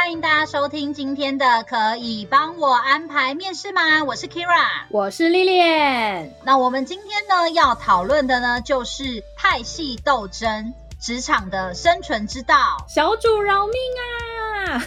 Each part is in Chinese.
欢迎大家收听今天的可以帮我安排面试吗？我是 Kira，我是 Lilian。那我们今天呢要讨论的呢就是派系斗争，职场的生存之道。小主饶命啊！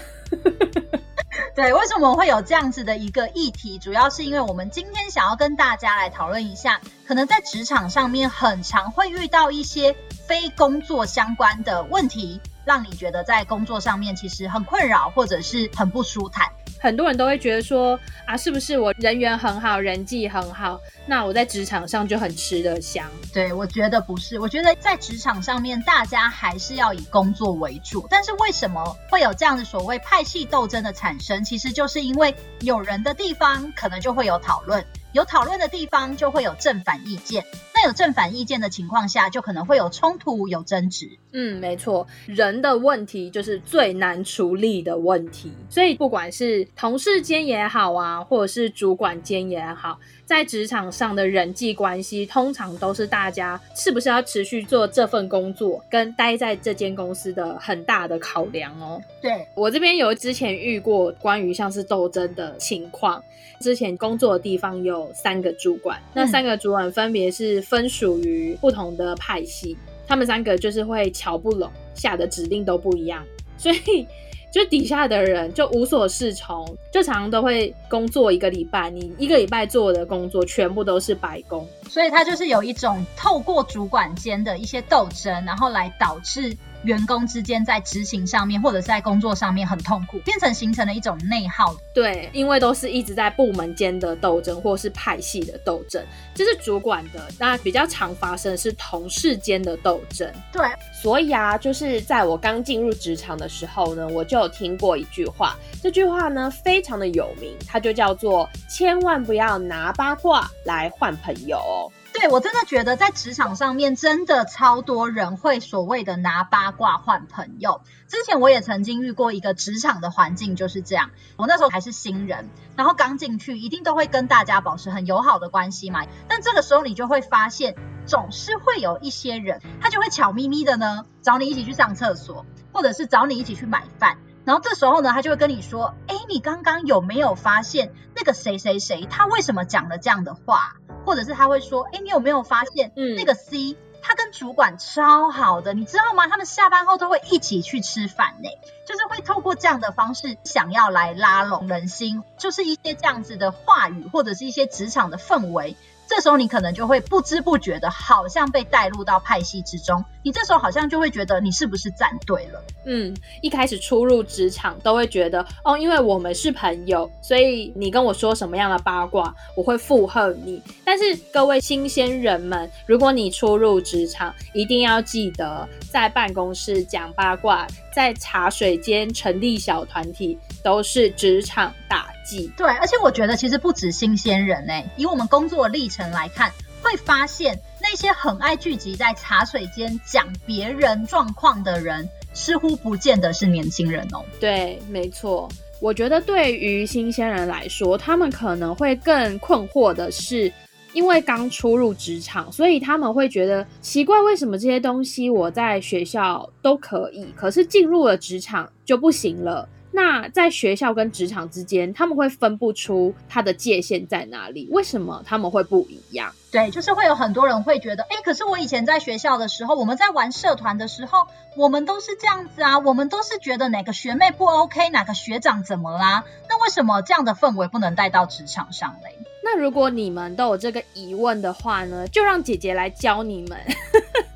对，为什么我会有这样子的一个议题？主要是因为我们今天想要跟大家来讨论一下，可能在职场上面很常会遇到一些非工作相关的问题，让你觉得在工作上面其实很困扰，或者是很不舒坦。很多人都会觉得说啊，是不是我人缘很好，人际很好，那我在职场上就很吃得香？对，我觉得不是，我觉得在职场上面，大家还是要以工作为主。但是为什么会有这样的所谓派系斗争的产生？其实就是因为有人的地方，可能就会有讨论。有讨论的地方就会有正反意见，那有正反意见的情况下，就可能会有冲突、有争执。嗯，没错，人的问题就是最难处理的问题，所以不管是同事间也好啊，或者是主管间也好。在职场上的人际关系，通常都是大家是不是要持续做这份工作，跟待在这间公司的很大的考量哦。对，我这边有之前遇过关于像是斗争的情况，之前工作的地方有三个主管，那三个主管分别是分属于不同的派系，他们三个就是会瞧不拢，下的指令都不一样，所以。就底下的人就无所适从，就常常都会工作一个礼拜，你一个礼拜做的工作全部都是白工，所以他就是有一种透过主管间的一些斗争，然后来导致。员工之间在执行上面，或者是在工作上面很痛苦，变成形成了一种内耗。对，因为都是一直在部门间的斗争，或是派系的斗争，这是主管的。那比较常发生的是同事间的斗争。对，所以啊，就是在我刚进入职场的时候呢，我就有听过一句话，这句话呢非常的有名，它就叫做“千万不要拿八卦来换朋友”哦。我真的觉得在职场上面，真的超多人会所谓的拿八卦换朋友。之前我也曾经遇过一个职场的环境就是这样，我那时候还是新人，然后刚进去，一定都会跟大家保持很友好的关系嘛。但这个时候你就会发现，总是会有一些人，他就会悄咪咪的呢，找你一起去上厕所，或者是找你一起去买饭。然后这时候呢，他就会跟你说：“哎，你刚刚有没有发现那个谁谁谁，他为什么讲了这样的话？或者是他会说：哎，你有没有发现，嗯，那个 C 他跟主管超好的，你知道吗？他们下班后都会一起去吃饭呢，就是会透过这样的方式想要来拉拢人心，就是一些这样子的话语，或者是一些职场的氛围。”这时候你可能就会不知不觉的，好像被带入到派系之中。你这时候好像就会觉得你是不是站对了？嗯，一开始初入职场都会觉得哦，因为我们是朋友，所以你跟我说什么样的八卦，我会附和你。但是各位新鲜人们，如果你初入职场，一定要记得在办公室讲八卦，在茶水间成立小团体，都是职场大对，而且我觉得其实不止新鲜人哎，以我们工作历程来看，会发现那些很爱聚集在茶水间讲别人状况的人，似乎不见得是年轻人哦。对，没错。我觉得对于新鲜人来说，他们可能会更困惑的是，因为刚初入职场，所以他们会觉得奇怪，为什么这些东西我在学校都可以，可是进入了职场就不行了。那在学校跟职场之间，他们会分不出它的界限在哪里？为什么他们会不一样？对，就是会有很多人会觉得，哎，可是我以前在学校的时候，我们在玩社团的时候，我们都是这样子啊，我们都是觉得哪个学妹不 OK，哪个学长怎么啦？那为什么这样的氛围不能带到职场上嘞？那如果你们都有这个疑问的话呢，就让姐姐来教你们。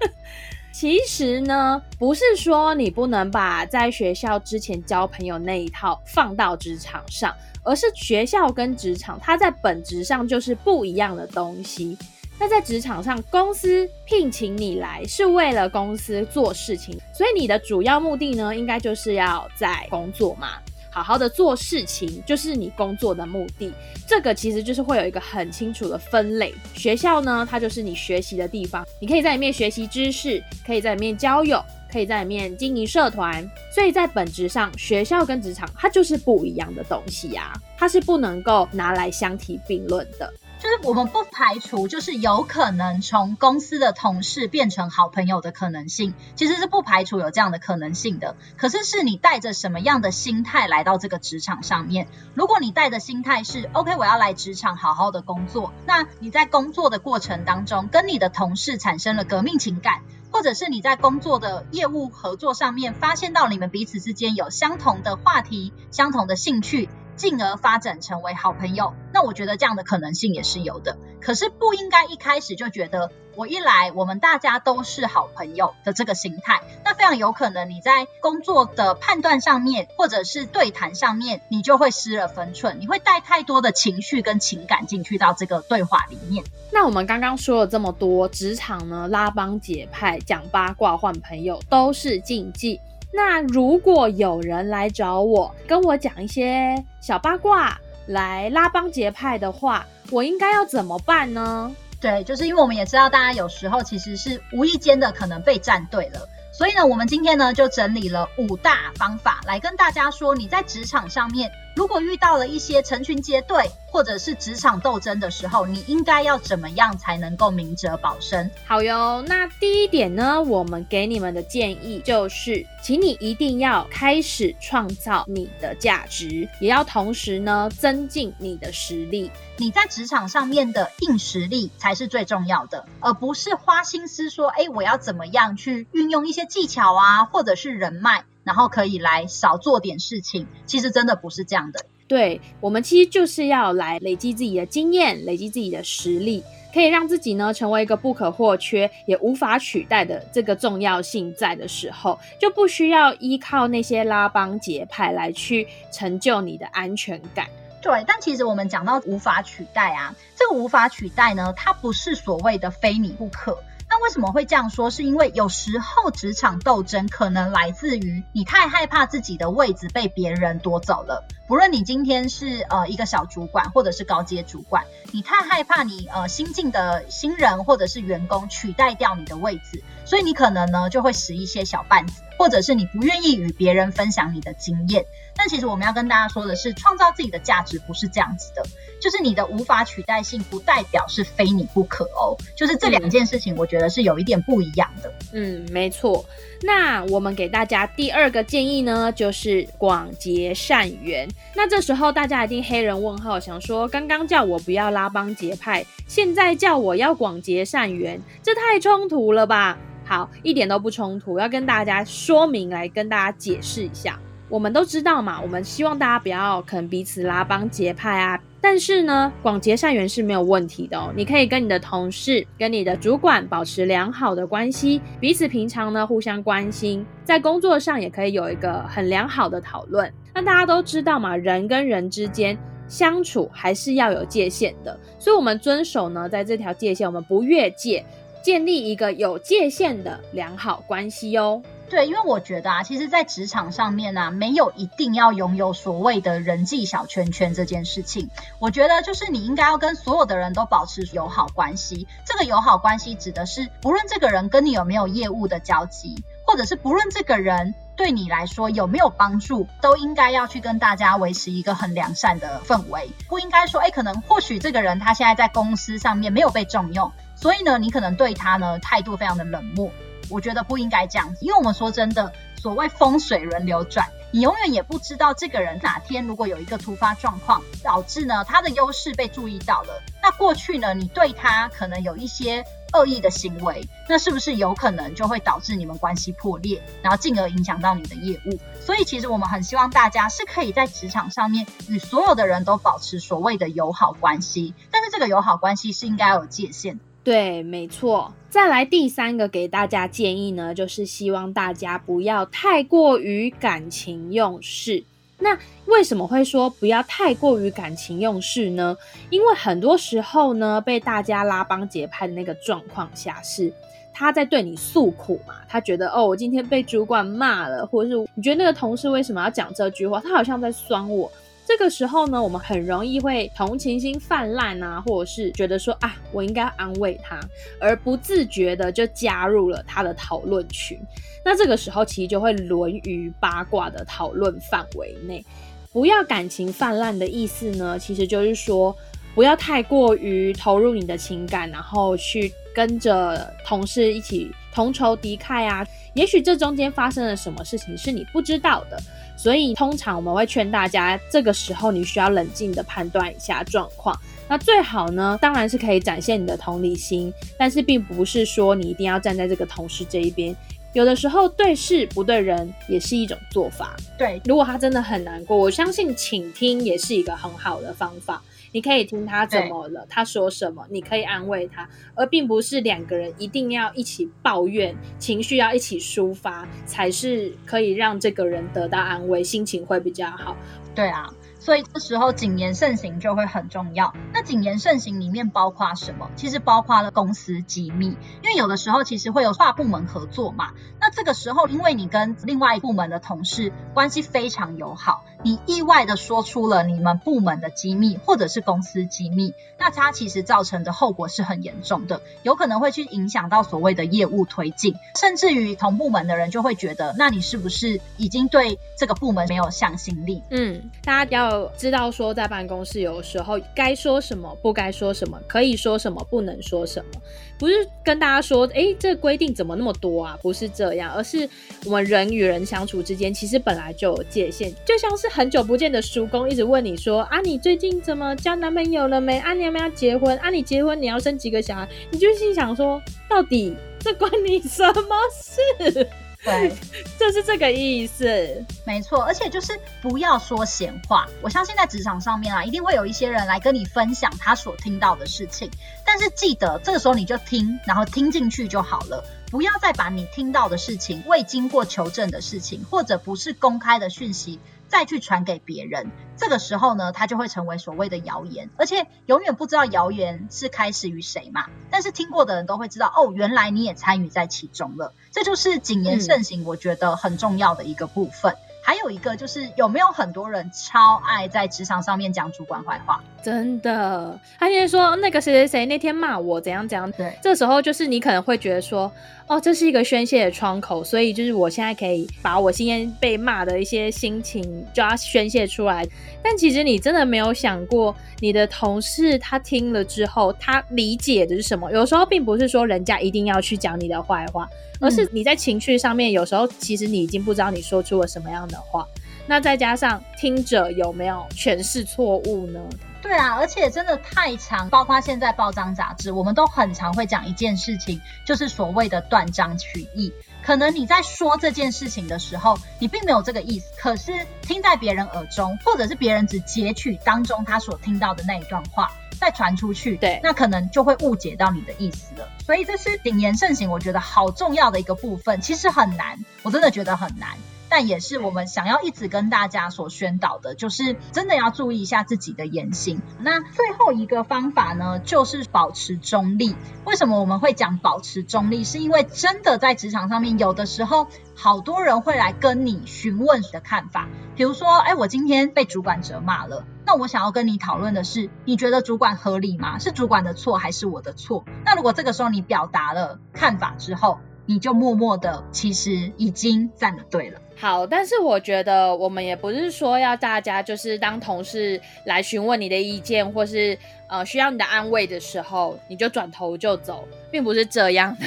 其实呢，不是说你不能把在学校之前交朋友那一套放到职场上，而是学校跟职场它在本质上就是不一样的东西。那在职场上，公司聘请你来是为了公司做事情，所以你的主要目的呢，应该就是要在工作嘛，好好的做事情，就是你工作的目的。这个其实就是会有一个很清楚的分类。学校呢，它就是你学习的地方，你可以在里面学习知识，可以在里面交友，可以在里面经营社团。所以在本质上，学校跟职场它就是不一样的东西呀，它是不能够拿来相提并论的。就是我们不排除，就是有可能从公司的同事变成好朋友的可能性，其实是不排除有这样的可能性的。可是是你带着什么样的心态来到这个职场上面？如果你带的心态是 OK，我要来职场好好的工作，那你在工作的过程当中，跟你的同事产生了革命情感，或者是你在工作的业务合作上面发现到你们彼此之间有相同的话题、相同的兴趣。进而发展成为好朋友，那我觉得这样的可能性也是有的。可是不应该一开始就觉得我一来，我们大家都是好朋友的这个心态，那非常有可能你在工作的判断上面，或者是对谈上面，你就会失了分寸，你会带太多的情绪跟情感进去到这个对话里面。那我们刚刚说了这么多，职场呢，拉帮结派、讲八卦、换朋友都是禁忌。那如果有人来找我，跟我讲一些小八卦，来拉帮结派的话，我应该要怎么办呢？对，就是因为我们也知道，大家有时候其实是无意间的可能被站队了。所以呢，我们今天呢就整理了五大方法来跟大家说，你在职场上面如果遇到了一些成群结队或者是职场斗争的时候，你应该要怎么样才能够明哲保身？好哟，那第一点呢，我们给你们的建议就是，请你一定要开始创造你的价值，也要同时呢增进你的实力。你在职场上面的硬实力才是最重要的，而不是花心思说，哎，我要怎么样去运用一些。技巧啊，或者是人脉，然后可以来少做点事情。其实真的不是这样的。对，我们其实就是要来累积自己的经验，累积自己的实力，可以让自己呢成为一个不可或缺也无法取代的这个重要性在的时候，就不需要依靠那些拉帮结派来去成就你的安全感。对，但其实我们讲到无法取代啊，这个无法取代呢，它不是所谓的非你不可。为什么会这样说？是因为有时候职场斗争可能来自于你太害怕自己的位置被别人夺走了。不论你今天是呃一个小主管，或者是高阶主管，你太害怕你呃新进的新人或者是员工取代掉你的位置，所以你可能呢就会使一些小绊子，或者是你不愿意与别人分享你的经验。但其实我们要跟大家说的是，创造自己的价值不是这样子的，就是你的无法取代性不代表是非你不可哦。就是这两件事情，我觉得是有一点不一样的。嗯，没错。那我们给大家第二个建议呢，就是广结善缘。那这时候大家一定黑人问号，想说刚刚叫我不要拉帮结派，现在叫我要广结善缘，这太冲突了吧？好，一点都不冲突，要跟大家说明来跟大家解释一下。我们都知道嘛，我们希望大家不要可能彼此拉帮结派啊。但是呢，广结善缘是没有问题的哦。你可以跟你的同事、跟你的主管保持良好的关系，彼此平常呢互相关心，在工作上也可以有一个很良好的讨论。那大家都知道嘛，人跟人之间相处还是要有界限的，所以我们遵守呢，在这条界限，我们不越界，建立一个有界限的良好关系哦。对，因为我觉得啊，其实，在职场上面呢、没有一定要拥有所谓的人际小圈圈这件事情。我觉得，就是你应该要跟所有的人都保持友好关系。这个友好关系指的是，不论这个人跟你有没有业务的交集，或者是不论这个人对你来说有没有帮助，都应该要去跟大家维持一个很良善的氛围。不应该说，哎，可能或许这个人他现在在公司上面没有被重用，所以呢，你可能对他呢态度非常的冷漠。我觉得不应该这样子，因为我们说真的，所谓风水轮流转，你永远也不知道这个人哪天如果有一个突发状况，导致呢他的优势被注意到了，那过去呢你对他可能有一些恶意的行为，那是不是有可能就会导致你们关系破裂，然后进而影响到你的业务？所以其实我们很希望大家是可以在职场上面与所有的人都保持所谓的友好关系，但是这个友好关系是应该要有界限。对，没错。再来第三个给大家建议呢，就是希望大家不要太过于感情用事。那为什么会说不要太过于感情用事呢？因为很多时候呢，被大家拉帮结派的那个状况下是。他在对你诉苦嘛？他觉得哦，我今天被主管骂了，或者是你觉得那个同事为什么要讲这句话？他好像在酸我。这个时候呢，我们很容易会同情心泛滥啊，或者是觉得说啊，我应该安慰他，而不自觉的就加入了他的讨论群。那这个时候其实就会沦于八卦的讨论范围内。不要感情泛滥的意思呢，其实就是说不要太过于投入你的情感，然后去。跟着同事一起同仇敌忾啊，也许这中间发生了什么事情是你不知道的，所以通常我们会劝大家，这个时候你需要冷静的判断一下状况。那最好呢，当然是可以展现你的同理心，但是并不是说你一定要站在这个同事这一边。有的时候对事不对人也是一种做法。对，如果他真的很难过，我相信倾听也是一个很好的方法。你可以听他怎么了，他说什么，你可以安慰他，而并不是两个人一定要一起抱怨，情绪要一起抒发，才是可以让这个人得到安慰，心情会比较好。对啊。所以这时候谨言慎行就会很重要。那谨言慎行里面包括什么？其实包括了公司机密，因为有的时候其实会有跨部门合作嘛。那这个时候，因为你跟另外一部门的同事关系非常友好，你意外的说出了你们部门的机密或者是公司机密，那它其实造成的后果是很严重的，有可能会去影响到所谓的业务推进，甚至于同部门的人就会觉得，那你是不是已经对这个部门没有向心力？嗯，大家要。知道说在办公室有时候该说什么，不该说什么，可以说什么，不能说什么，不是跟大家说，哎，这规定怎么那么多啊？不是这样，而是我们人与人相处之间，其实本来就有界限。就像是很久不见的叔公一直问你说，啊，你最近怎么交男朋友了没？啊，你要不要结婚？啊，你结婚你要生几个小孩？你就心想说，到底这关你什么事？对，就是这个意思，没错。而且就是不要说闲话。我相信在职场上面啊，一定会有一些人来跟你分享他所听到的事情。但是记得这个时候你就听，然后听进去就好了，不要再把你听到的事情、未经过求证的事情，或者不是公开的讯息，再去传给别人。这个时候呢，它就会成为所谓的谣言，而且永远不知道谣言是开始于谁嘛。但是听过的人都会知道，哦，原来你也参与在其中了。这就是谨言慎行，我觉得很重要的一个部分。嗯还有一个就是有没有很多人超爱在职场上面讲主管坏话？真的，他现在说那个谁谁谁那天骂我怎样怎样。对，这时候就是你可能会觉得说，哦，这是一个宣泄的窗口，所以就是我现在可以把我今天被骂的一些心情就要宣泄出来。但其实你真的没有想过，你的同事他听了之后，他理解的是什么？有时候并不是说人家一定要去讲你的坏话。而是你在情绪上面，有时候其实你已经不知道你说出了什么样的话，那再加上听者有没有诠释错误呢？对啊，而且真的太长，包括现在报章杂志，我们都很常会讲一件事情，就是所谓的断章取义。可能你在说这件事情的时候，你并没有这个意思，可是听在别人耳中，或者是别人只截取当中他所听到的那一段话。再传出去，对，那可能就会误解到你的意思了。所以这是谨言慎行，我觉得好重要的一个部分。其实很难，我真的觉得很难，但也是我们想要一直跟大家所宣导的，就是真的要注意一下自己的言行。那最后一个方法呢，就是保持中立。为什么我们会讲保持中立？是因为真的在职场上面，有的时候好多人会来跟你询问你的看法，比如说，哎，我今天被主管责骂了。那我想要跟你讨论的是，你觉得主管合理吗？是主管的错还是我的错？那如果这个时候你表达了看法之后，你就默默的其实已经站了队了。好，但是我觉得我们也不是说要大家就是当同事来询问你的意见，或是呃需要你的安慰的时候，你就转头就走，并不是这样的。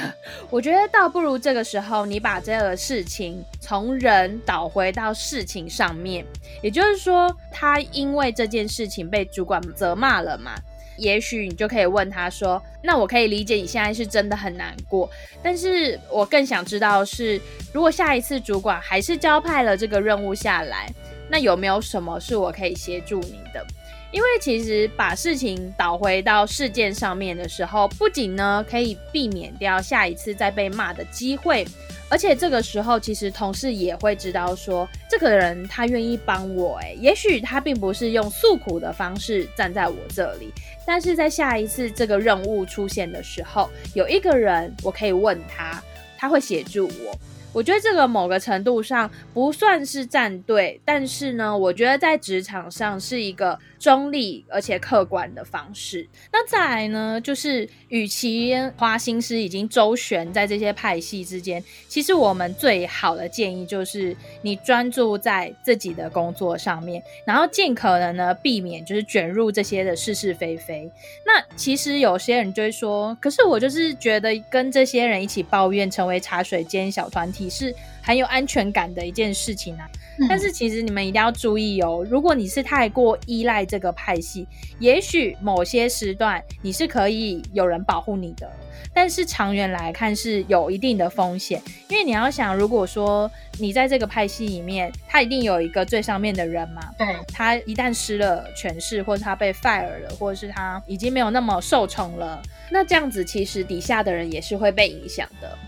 我觉得倒不如这个时候你把这个事情从人导回到事情上面，也就是说，他因为这件事情被主管责骂了嘛。也许你就可以问他说：“那我可以理解你现在是真的很难过，但是我更想知道是，如果下一次主管还是交派了这个任务下来，那有没有什么是我可以协助你的？因为其实把事情导回到事件上面的时候，不仅呢可以避免掉下一次再被骂的机会，而且这个时候，其实同事也会知道说，这个人他愿意帮我，哎，也许他并不是用诉苦的方式站在我这里，但是在下一次这个任务出现的时候，有一个人我可以问他，他会协助我。我觉得这个某个程度上不算是站队，但是呢，我觉得在职场上是一个中立而且客观的方式。那再来呢，就是与其花心思已经周旋在这些派系之间，其实我们最好的建议就是你专注在自己的工作上面，然后尽可能呢避免就是卷入这些的是是非非。那其实有些人就会说，可是我就是觉得跟这些人一起抱怨，成为茶水间小团体。是很有安全感的一件事情啊，嗯、但是其实你们一定要注意哦，如果你是太过依赖这个派系，也许某些时段你是可以有人保护你的，但是长远来看是有一定的风险，因为你要想，如果说你在这个派系里面，他一定有一个最上面的人嘛，对，他一旦失了权势，或者他被 fire 了，或者是他已经没有那么受宠了，那这样子其实底下的人也是会被影响的。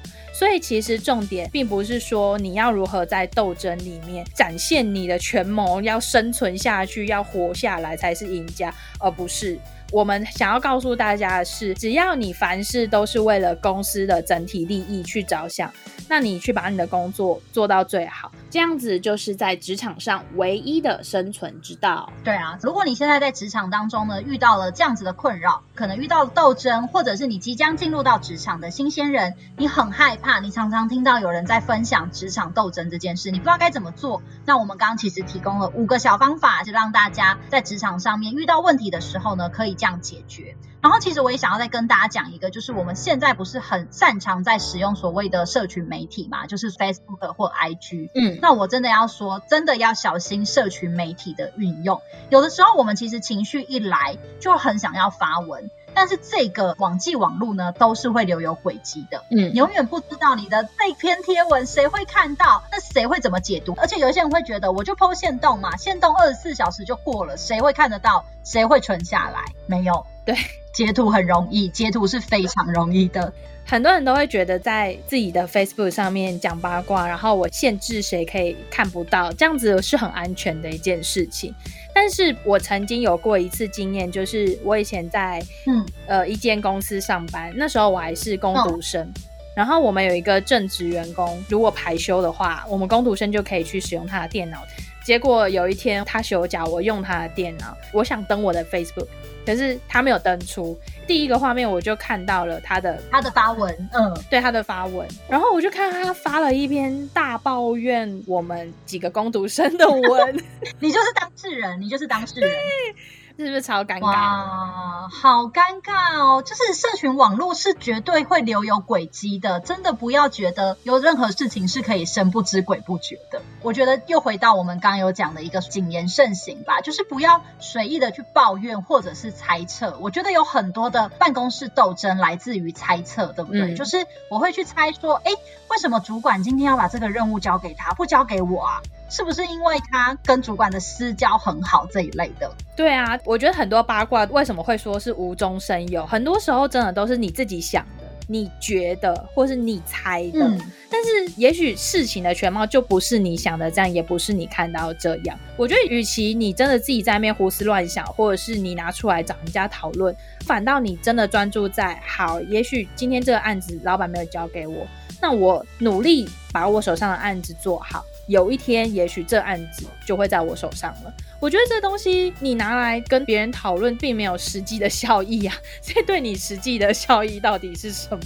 所以其实重点并不是说你要如何在斗争里面展现你的权谋，要生存下去，要活下来才是赢家，而不是。我们想要告诉大家的是，只要你凡事都是为了公司的整体利益去着想，那你去把你的工作做到最好，这样子就是在职场上唯一的生存之道。对啊，如果你现在在职场当中呢，遇到了这样子的困扰，可能遇到了斗争，或者是你即将进入到职场的新鲜人，你很害怕，你常常听到有人在分享职场斗争这件事，你不知道该怎么做。那我们刚刚其实提供了五个小方法，就让大家在职场上面遇到问题的时候呢，可以。这样解决。然后，其实我也想要再跟大家讲一个，就是我们现在不是很擅长在使用所谓的社群媒体嘛，就是 Facebook 或 IG。嗯，那我真的要说，真的要小心社群媒体的运用。有的时候，我们其实情绪一来，就很想要发文，但是这个网际网路呢，都是会留有轨迹的。嗯，永远不知道你的这篇贴文谁会看到，那谁会怎么解读？而且有一些人会觉得，我就 po 限动嘛，线动二十四小时就过了，谁会看得到？谁会存下来？没有。对，截图很容易，截图是非常容易的。很多人都会觉得在自己的 Facebook 上面讲八卦，然后我限制谁可以看不到，这样子是很安全的一件事情。但是我曾经有过一次经验，就是我以前在嗯呃一间公司上班，那时候我还是工读生，哦、然后我们有一个正职员工，如果排休的话，我们工读生就可以去使用他的电脑。结果有一天他休假，我用他的电脑，我想登我的 Facebook。可是他没有登出第一个画面，我就看到了他的他的发文，嗯，对他的发文，然后我就看他发了一篇大抱怨我们几个工读生的文，你就是当事人，你就是当事人。是不是超尴尬？哇，好尴尬哦！就是社群网络是绝对会留有轨迹的，真的不要觉得有任何事情是可以神不知鬼不觉的。我觉得又回到我们刚刚有讲的一个谨言慎行吧，就是不要随意的去抱怨或者是猜测。我觉得有很多的办公室斗争来自于猜测，对不对？嗯、就是我会去猜说，哎，为什么主管今天要把这个任务交给他，不交给我啊？是不是因为他跟主管的私交很好这一类的？对啊，我觉得很多八卦为什么会说是无中生有，很多时候真的都是你自己想的，你觉得或是你猜的。嗯、但是也许事情的全貌就不是你想的这样，也不是你看到这样。我觉得，与其你真的自己在那边胡思乱想，或者是你拿出来找人家讨论，反倒你真的专注在好，也许今天这个案子老板没有交给我，那我努力把我手上的案子做好。有一天，也许这案子就会在我手上了。我觉得这东西你拿来跟别人讨论，并没有实际的效益啊。这对你实际的效益到底是什么？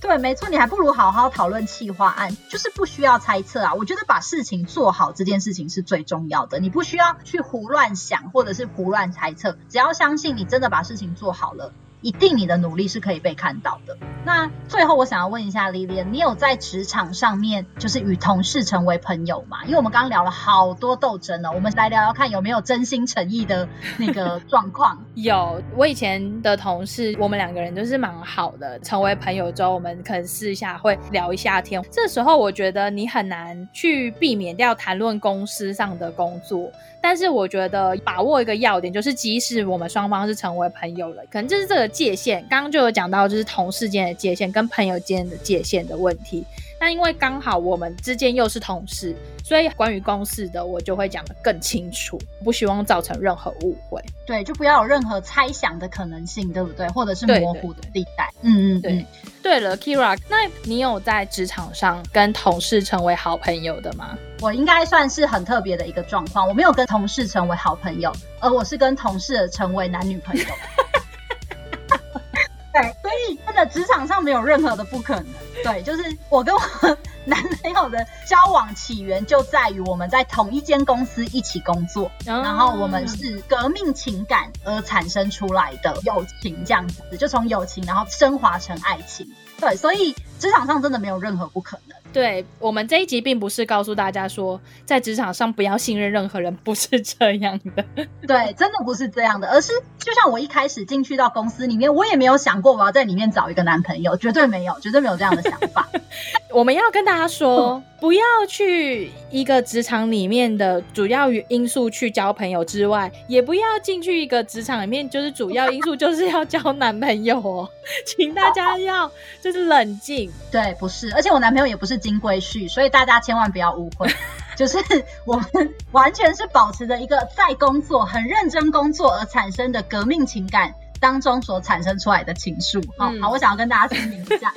对，没错，你还不如好好讨论企划案，就是不需要猜测啊。我觉得把事情做好这件事情是最重要的，你不需要去胡乱想或者是胡乱猜测，只要相信你真的把事情做好了。一定你的努力是可以被看到的。那最后我想要问一下 Lilian，你有在职场上面就是与同事成为朋友吗？因为我们刚刚聊了好多斗争呢，我们来聊聊看有没有真心诚意的那个 状况。有，我以前的同事，我们两个人都是蛮好的。成为朋友之后，我们可能私下会聊一下天。这时候我觉得你很难去避免掉谈论公司上的工作。但是我觉得把握一个要点，就是即使我们双方是成为朋友了，可能就是这个界限，刚刚就有讲到，就是同事间的界限跟朋友间的界限的问题。那因为刚好我们之间又是同事，所以关于公事的我就会讲的更清楚，不希望造成任何误会。对，就不要有任何猜想的可能性，对不对？或者是模糊的地带。嗯嗯，对。对了，Keira，那你有在职场上跟同事成为好朋友的吗？我应该算是很特别的一个状况，我没有跟同事成为好朋友，而我是跟同事成为男女朋友。对，所以真的职场上没有任何的不可能。对，就是我跟我 男朋友的交往起源就在于我们在同一间公司一起工作，然后我们是革命情感而产生出来的友情，这样子就从友情然后升华成爱情。对，所以职场上真的没有任何不可能。对，我们这一集并不是告诉大家说在职场上不要信任任何人，不是这样的。对，真的不是这样的，而是就像我一开始进去到公司里面，我也没有想过我要在里面找一个男朋友，绝对没有，绝对没有这样的想法。我们要跟大家说，嗯、不要去一个职场里面的主要因素去交朋友之外，也不要进去一个职场里面就是主要因素就是要交男朋友哦，请大家要就是冷静。对，不是，而且我男朋友也不是金龟婿，所以大家千万不要误会，就是我们完全是保持着一个在工作很认真工作而产生的革命情感。当中所产生出来的情愫，好、嗯、好，我想要跟大家声明一下。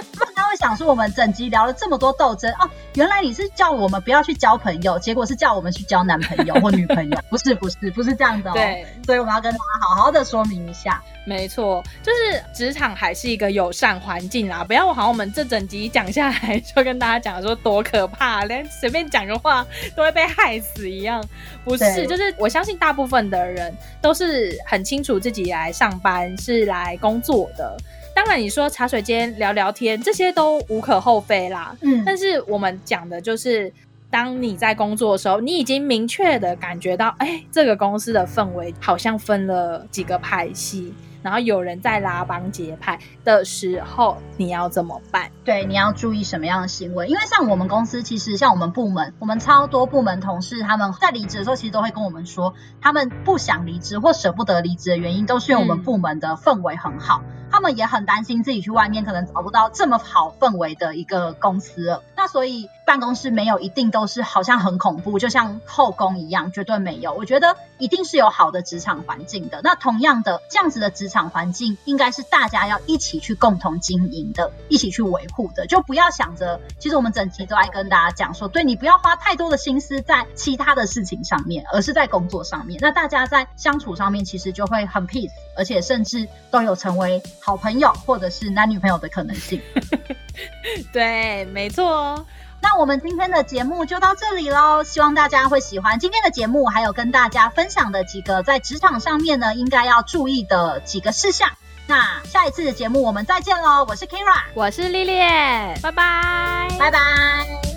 会想说，我们整集聊了这么多斗争哦，原来你是叫我们不要去交朋友，结果是叫我们去交男朋友 或女朋友，不是不是不是这样的哦。对，所以我们要跟大家好好的说明一下。没错，就是职场还是一个友善环境啦，不要好像我们这整集讲下来就跟大家讲说多可怕，连随便讲个话都会被害死一样。不是，就是我相信大部分的人都是很清楚自己来上班是来工作的。当然，你说茶水间聊聊天这些都无可厚非啦。嗯，但是我们讲的就是，当你在工作的时候，你已经明确的感觉到，哎，这个公司的氛围好像分了几个派系。然后有人在拉帮结派的时候，你要怎么办？对，你要注意什么样的行为？因为像我们公司，其实像我们部门，我们超多部门同事，他们在离职的时候，其实都会跟我们说，他们不想离职或舍不得离职的原因，都是因为我们部门的氛围很好。嗯他们也很担心自己去外面可能找不到这么好氛围的一个公司了，那所以办公室没有一定都是好像很恐怖，就像后宫一样，绝对没有。我觉得一定是有好的职场环境的。那同样的这样子的职场环境，应该是大家要一起去共同经营的，一起去维护的。就不要想着，其实我们整集都爱跟大家讲说，对，你不要花太多的心思在其他的事情上面，而是在工作上面。那大家在相处上面其实就会很 peace，而且甚至都有成为。好朋友或者是男女朋友的可能性，对，没错。那我们今天的节目就到这里喽，希望大家会喜欢今天的节目，还有跟大家分享的几个在职场上面呢应该要注意的几个事项。那下一次的节目我们再见喽，我是 Keira，我是 Lily，拜拜，拜拜。